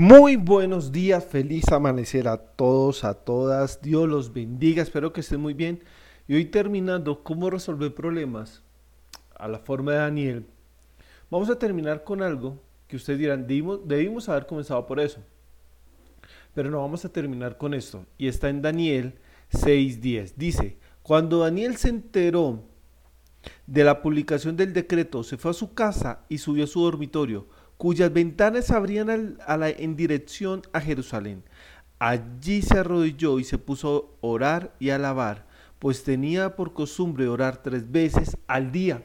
Muy buenos días, feliz amanecer a todos, a todas. Dios los bendiga, espero que estén muy bien. Y hoy terminando, ¿cómo resolver problemas? A la forma de Daniel. Vamos a terminar con algo que ustedes dirán, debimos, debimos haber comenzado por eso. Pero no vamos a terminar con esto. Y está en Daniel 6.10. Dice, cuando Daniel se enteró de la publicación del decreto, se fue a su casa y subió a su dormitorio cuyas ventanas abrían en dirección a Jerusalén. Allí se arrodilló y se puso a orar y a alabar, pues tenía por costumbre orar tres veces al día.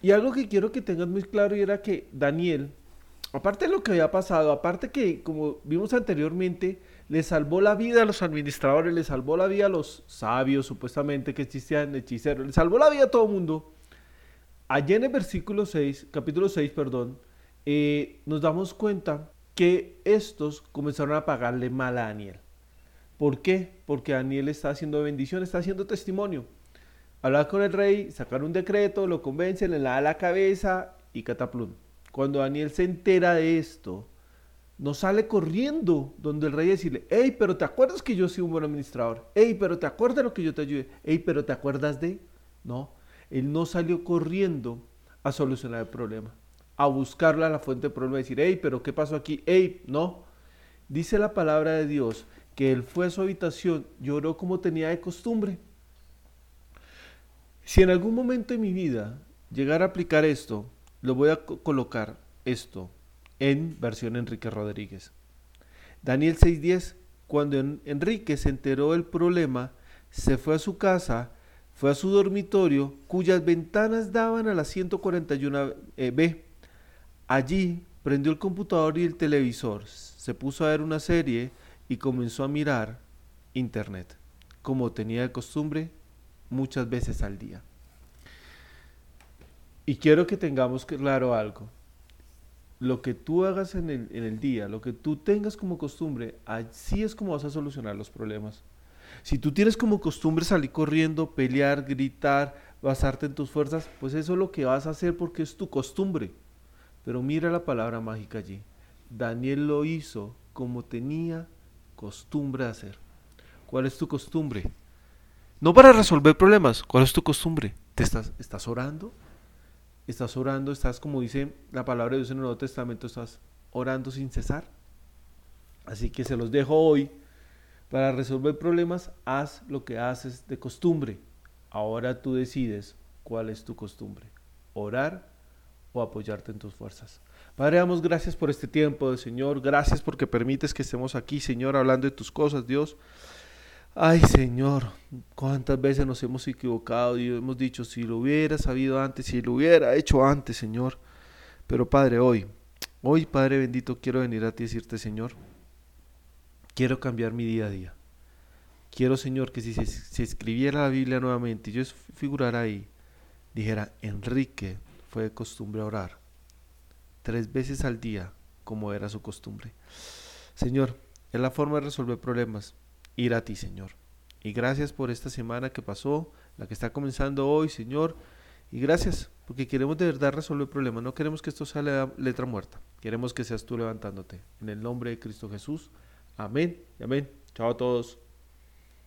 Y algo que quiero que tengan muy claro era que Daniel, aparte de lo que había pasado, aparte que, como vimos anteriormente, le salvó la vida a los administradores, le salvó la vida a los sabios, supuestamente que existían hechiceros, le salvó la vida a todo el mundo. Allí en el versículo 6, capítulo 6, perdón, eh, nos damos cuenta que estos comenzaron a pagarle mal a Daniel. ¿Por qué? Porque Daniel está haciendo bendición, está haciendo testimonio. Habla con el rey, sacar un decreto, lo convence, le da la cabeza y cataplum. Cuando Daniel se entera de esto, no sale corriendo donde el rey decirle, hey, pero te acuerdas que yo soy un buen administrador, hey, pero te acuerdas lo que yo te ayudé, hey, pero te acuerdas de... No, él no salió corriendo a solucionar el problema, a buscarla a la fuente del problema y decir, hey, pero ¿qué pasó aquí? Hey, no. Dice la palabra de Dios que él fue a su habitación, lloró como tenía de costumbre. Si en algún momento de mi vida llegara a aplicar esto, lo voy a colocar esto en versión Enrique Rodríguez. Daniel 6:10, cuando Enrique se enteró del problema, se fue a su casa fue a su dormitorio, cuyas ventanas daban a la 141B. Allí prendió el computador y el televisor, se puso a ver una serie y comenzó a mirar internet, como tenía de costumbre muchas veces al día. Y quiero que tengamos claro algo. Lo que tú hagas en el día, lo que tú tengas como costumbre, así es como vas a solucionar los problemas. Si tú tienes como costumbre salir corriendo, pelear, gritar, basarte en tus fuerzas, pues eso es lo que vas a hacer porque es tu costumbre. Pero mira la palabra mágica allí. Daniel lo hizo como tenía costumbre de hacer. ¿Cuál es tu costumbre? No para resolver problemas, ¿cuál es tu costumbre? ¿Te estás, estás orando? ¿Estás orando? ¿Estás, como dice la palabra de Dios en el Nuevo Testamento, estás orando sin cesar? Así que se los dejo hoy para resolver problemas, haz lo que haces de costumbre. Ahora tú decides cuál es tu costumbre, orar o apoyarte en tus fuerzas. Padre, damos gracias por este tiempo, Señor. Gracias porque permites que estemos aquí, Señor, hablando de tus cosas, Dios. Ay, Señor, cuántas veces nos hemos equivocado y hemos dicho, si lo hubiera sabido antes, si lo hubiera hecho antes, Señor. Pero Padre, hoy, hoy, Padre bendito, quiero venir a ti y decirte, Señor, Quiero cambiar mi día a día. Quiero, Señor, que si se escribiera la Biblia nuevamente yo figurara ahí, dijera, Enrique fue de costumbre orar tres veces al día, como era su costumbre. Señor, es la forma de resolver problemas, ir a ti, Señor. Y gracias por esta semana que pasó, la que está comenzando hoy, Señor. Y gracias, porque queremos de verdad resolver problemas. No queremos que esto sea la letra muerta. Queremos que seas tú levantándote. En el nombre de Cristo Jesús. Amén y amén. Chao a todos.